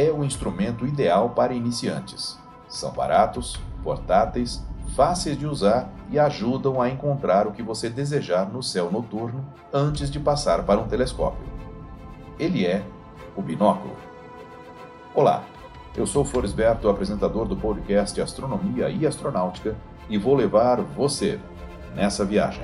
é o instrumento ideal para iniciantes. São baratos, portáteis, fáceis de usar e ajudam a encontrar o que você desejar no céu noturno antes de passar para um telescópio. Ele é o binóculo. Olá, eu sou Floresberto, apresentador do podcast Astronomia e Astronáutica, e vou levar você nessa viagem.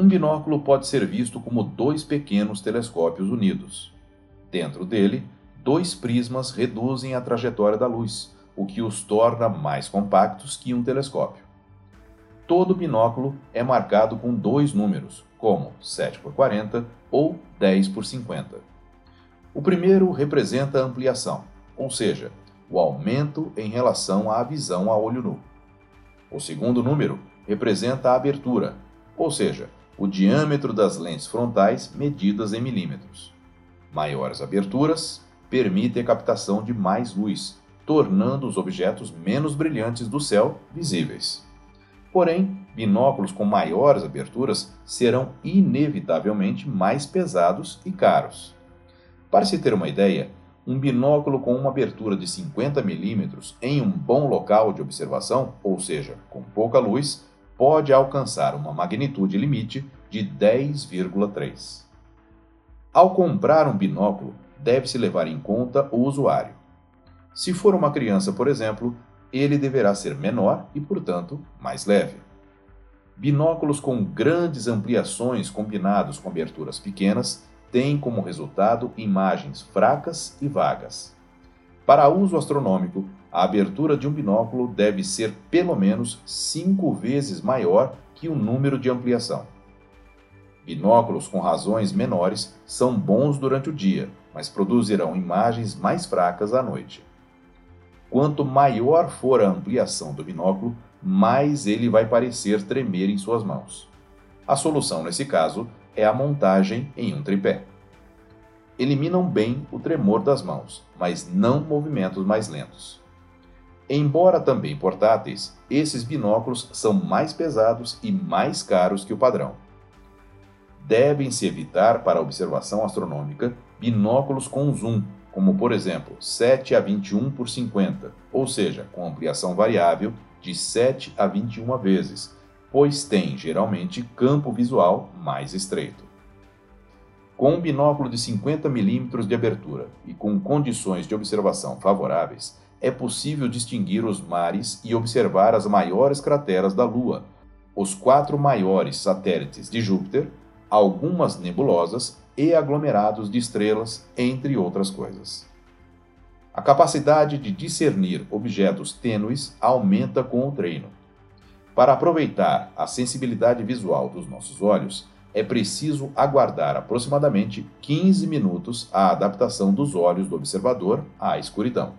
Um binóculo pode ser visto como dois pequenos telescópios unidos. Dentro dele, dois prismas reduzem a trajetória da luz, o que os torna mais compactos que um telescópio. Todo binóculo é marcado com dois números, como 7 por 40 ou 10 por 50. O primeiro representa a ampliação, ou seja, o aumento em relação à visão a olho nu. O segundo número representa a abertura, ou seja, o diâmetro das lentes frontais medidas em milímetros. Maiores aberturas permitem a captação de mais luz, tornando os objetos menos brilhantes do céu visíveis. Porém, binóculos com maiores aberturas serão inevitavelmente mais pesados e caros. Para se ter uma ideia, um binóculo com uma abertura de 50 mm em um bom local de observação, ou seja, com pouca luz, pode alcançar uma magnitude limite de 10,3. Ao comprar um binóculo, deve-se levar em conta o usuário. Se for uma criança, por exemplo, ele deverá ser menor e, portanto, mais leve. Binóculos com grandes ampliações combinados com aberturas pequenas têm como resultado imagens fracas e vagas. Para uso astronômico, a abertura de um binóculo deve ser pelo menos cinco vezes maior que o número de ampliação. Binóculos com razões menores são bons durante o dia, mas produzirão imagens mais fracas à noite. Quanto maior for a ampliação do binóculo, mais ele vai parecer tremer em suas mãos. A solução nesse caso é a montagem em um tripé eliminam bem o tremor das mãos, mas não movimentos mais lentos. Embora também portáteis, esses binóculos são mais pesados e mais caros que o padrão. Devem-se evitar para observação astronômica binóculos com zoom, como por exemplo 7 a 21 por 50, ou seja, com ampliação variável de 7 a 21 vezes, pois tem geralmente campo visual mais estreito. Com um binóculo de 50 mm de abertura e com condições de observação favoráveis, é possível distinguir os mares e observar as maiores crateras da Lua, os quatro maiores satélites de Júpiter, algumas nebulosas e aglomerados de estrelas, entre outras coisas. A capacidade de discernir objetos tênues aumenta com o treino. Para aproveitar a sensibilidade visual dos nossos olhos, é preciso aguardar aproximadamente 15 minutos a adaptação dos olhos do observador à escuridão.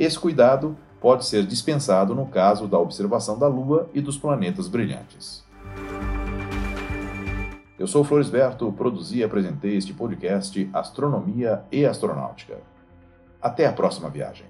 Esse cuidado pode ser dispensado no caso da observação da Lua e dos planetas brilhantes. Eu sou Floresberto, produzi e apresentei este podcast Astronomia e Astronáutica. Até a próxima viagem.